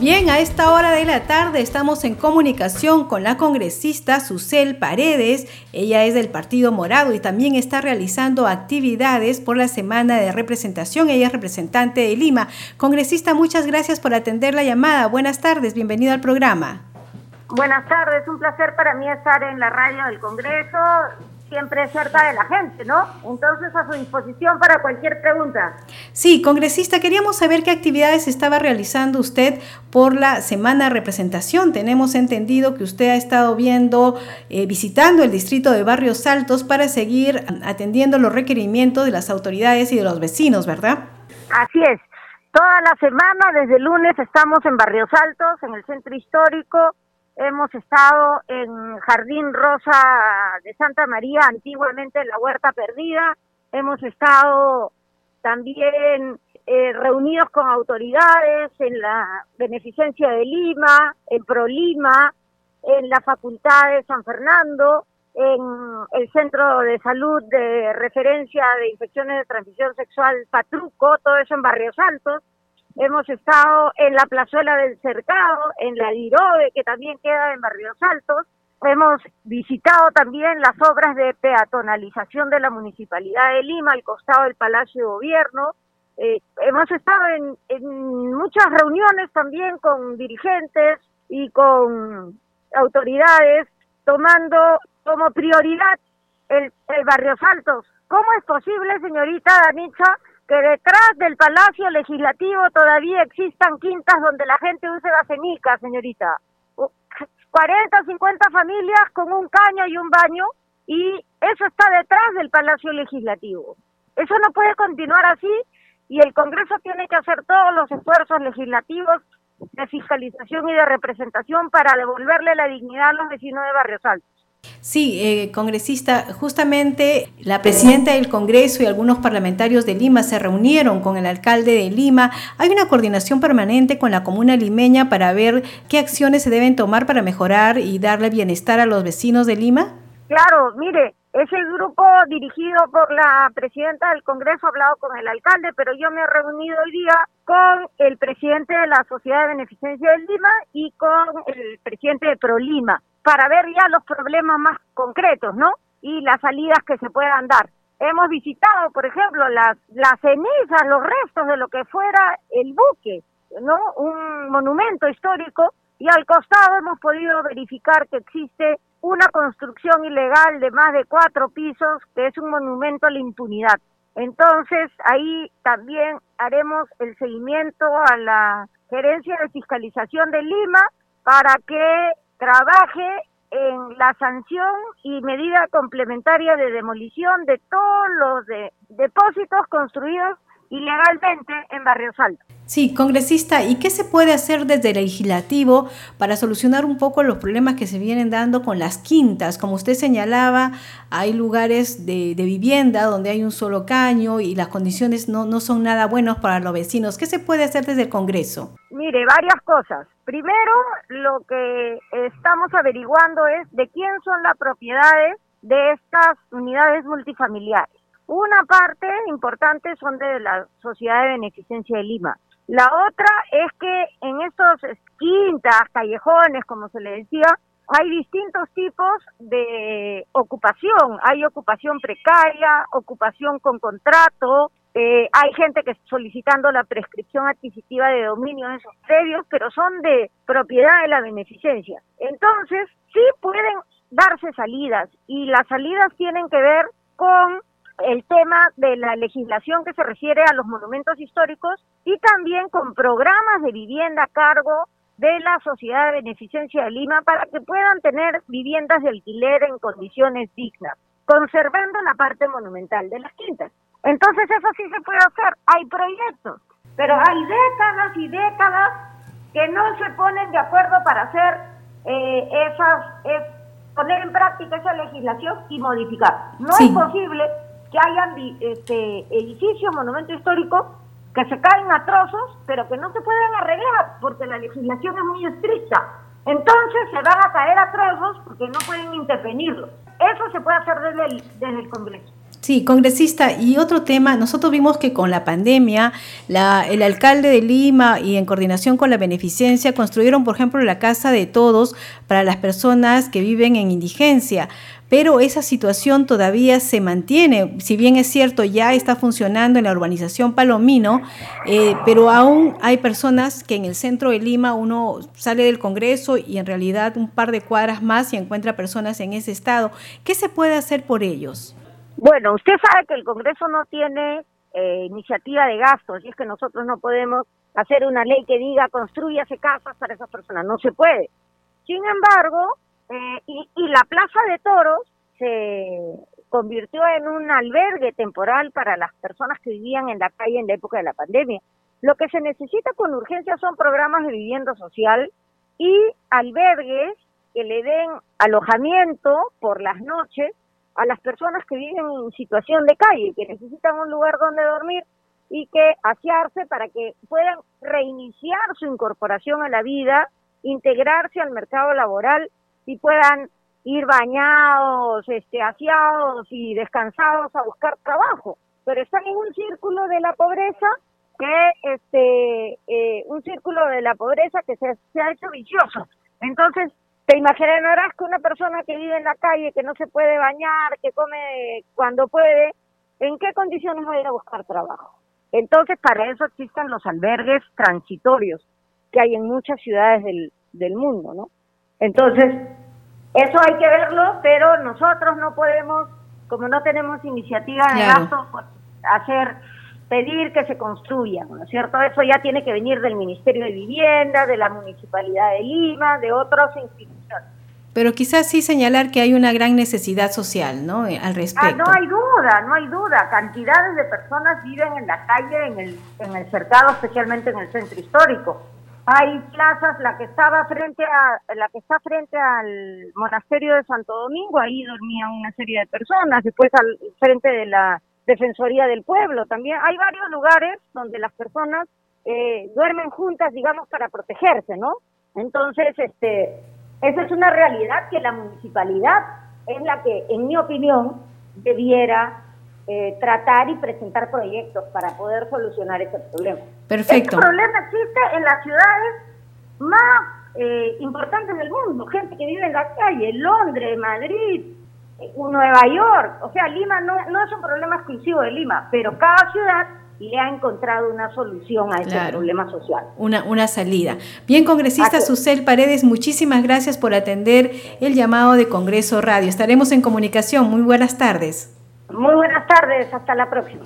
Bien, a esta hora de la tarde estamos en comunicación con la congresista Susel Paredes. Ella es del Partido Morado y también está realizando actividades por la semana de representación. Ella es representante de Lima. Congresista, muchas gracias por atender la llamada. Buenas tardes, bienvenido al programa. Buenas tardes, un placer para mí estar en la radio del Congreso siempre cerca de la gente, ¿no? Entonces a su disposición para cualquier pregunta. Sí, congresista, queríamos saber qué actividades estaba realizando usted por la semana de representación. Tenemos entendido que usted ha estado viendo, eh, visitando el distrito de Barrios Altos para seguir atendiendo los requerimientos de las autoridades y de los vecinos, ¿verdad? Así es. Toda la semana, desde el lunes, estamos en Barrios Altos, en el centro histórico, Hemos estado en Jardín Rosa de Santa María, antiguamente la Huerta Perdida. Hemos estado también eh, reunidos con autoridades en la Beneficencia de Lima, en ProLima, en la Facultad de San Fernando, en el Centro de Salud de Referencia de Infecciones de Transmisión Sexual Patruco, todo eso en Barrios Altos. Hemos estado en la plazuela del Cercado, en la Dirobe, que también queda en Barrios Altos. Hemos visitado también las obras de peatonalización de la Municipalidad de Lima, al costado del Palacio de Gobierno. Eh, hemos estado en, muchas reuniones también con dirigentes y con autoridades, tomando como prioridad el, el Barrios Altos. ¿Cómo es posible, señorita Danicha, que detrás del Palacio Legislativo todavía existan quintas donde la gente use cenica, señorita. 40, 50 familias con un caño y un baño y eso está detrás del Palacio Legislativo. Eso no puede continuar así y el Congreso tiene que hacer todos los esfuerzos legislativos de fiscalización y de representación para devolverle la dignidad a los vecinos de Barrios Altos. Sí, eh, congresista, justamente la presidenta del Congreso y algunos parlamentarios de Lima se reunieron con el alcalde de Lima. ¿Hay una coordinación permanente con la comuna limeña para ver qué acciones se deben tomar para mejorar y darle bienestar a los vecinos de Lima? Claro, mire, ese grupo dirigido por la presidenta del Congreso ha hablado con el alcalde, pero yo me he reunido hoy día con el presidente de la Sociedad de Beneficencia de Lima y con el presidente de ProLima para ver ya los problemas más concretos, ¿no? Y las salidas que se puedan dar. Hemos visitado, por ejemplo, las, las cenizas, los restos de lo que fuera el buque, ¿no? Un monumento histórico y al costado hemos podido verificar que existe una construcción ilegal de más de cuatro pisos que es un monumento a la impunidad. Entonces, ahí también haremos el seguimiento a la Gerencia de Fiscalización de Lima para que trabaje en la sanción y medida complementaria de demolición de todos los depósitos construidos ilegalmente en Barrios Altos. Sí, congresista, ¿y qué se puede hacer desde el legislativo para solucionar un poco los problemas que se vienen dando con las quintas? Como usted señalaba, hay lugares de, vivienda donde hay un solo caño y las condiciones no, no son nada buenas para los vecinos. ¿Qué se puede hacer desde el Congreso? Mire, varias cosas. Primero, lo que estamos averiguando es de quién son las propiedades de estas unidades multifamiliares. Una parte importante son de la Sociedad de Beneficencia de Lima. La otra es que en estos quintas, callejones, como se le decía, hay distintos tipos de ocupación. Hay ocupación precaria, ocupación con contrato, eh, hay gente que está solicitando la prescripción adquisitiva de dominio en esos predios, pero son de propiedad de la beneficencia. Entonces, sí pueden darse salidas y las salidas tienen que ver con el tema de la legislación que se refiere a los monumentos históricos y también con programas de vivienda a cargo de la Sociedad de Beneficencia de Lima para que puedan tener viviendas de alquiler en condiciones dignas, conservando la parte monumental de las quintas. Entonces eso sí se puede hacer, hay proyectos, pero hay décadas y décadas que no se ponen de acuerdo para hacer eh, esas, es, poner en práctica esa legislación y modificar. No es posible que hayan este, edificios, monumentos históricos que se caen a trozos, pero que no se pueden arreglar porque la legislación es muy estricta. Entonces se van a caer a trozos porque no pueden intervenirlos. Eso se puede hacer desde el, desde el Congreso. Sí, congresista, y otro tema, nosotros vimos que con la pandemia, la, el alcalde de Lima y en coordinación con la beneficencia construyeron, por ejemplo, la Casa de Todos para las personas que viven en indigencia, pero esa situación todavía se mantiene, si bien es cierto, ya está funcionando en la urbanización Palomino, eh, pero aún hay personas que en el centro de Lima uno sale del Congreso y en realidad un par de cuadras más y encuentra personas en ese estado. ¿Qué se puede hacer por ellos? Bueno, usted sabe que el Congreso no tiene eh, iniciativa de gastos y es que nosotros no podemos hacer una ley que diga construyase casas para esas personas, no se puede. Sin embargo, eh, y, y la Plaza de Toros se convirtió en un albergue temporal para las personas que vivían en la calle en la época de la pandemia. Lo que se necesita con urgencia son programas de vivienda social y albergues que le den alojamiento por las noches a las personas que viven en situación de calle, que necesitan un lugar donde dormir y que asearse para que puedan reiniciar su incorporación a la vida, integrarse al mercado laboral y puedan ir bañados, este, aseados y descansados a buscar trabajo. Pero están en un círculo de la pobreza que, este, eh, un círculo de la pobreza que se, se ha hecho vicioso. Entonces, te imaginarás que una persona que vive en la calle, que no se puede bañar, que come cuando puede, ¿en qué condiciones va a ir a buscar trabajo? Entonces, para eso existen los albergues transitorios que hay en muchas ciudades del, del mundo, ¿no? Entonces, eso hay que verlo, pero nosotros no podemos, como no tenemos iniciativa de gasto, pues, hacer pedir que se construyan, ¿no es cierto? Eso ya tiene que venir del Ministerio de Vivienda, de la Municipalidad de Lima, de otras instituciones. Pero quizás sí señalar que hay una gran necesidad social, ¿no? Eh, al respecto. Ah, no hay duda, no hay duda. Cantidades de personas viven en la calle, en el, en el cercado, especialmente en el centro histórico. Hay plazas, la que estaba frente a, la que está frente al monasterio de Santo Domingo, ahí dormían una serie de personas, después al frente de la Defensoría del Pueblo. También hay varios lugares donde las personas eh, duermen juntas, digamos, para protegerse, ¿no? Entonces, este, esa es una realidad que la municipalidad es la que, en mi opinión, debiera eh, tratar y presentar proyectos para poder solucionar ese problema. Perfecto. Este problema existe en las ciudades más eh, importantes del mundo, gente que vive en la calle, Londres, Madrid, Nueva York, o sea, Lima no, no es un problema exclusivo de Lima, pero cada ciudad le ha encontrado una solución a ese problema social. Una, una salida. Bien, congresista Susel Paredes, muchísimas gracias por atender el llamado de Congreso Radio. Estaremos en comunicación. Muy buenas tardes. Muy buenas tardes, hasta la próxima.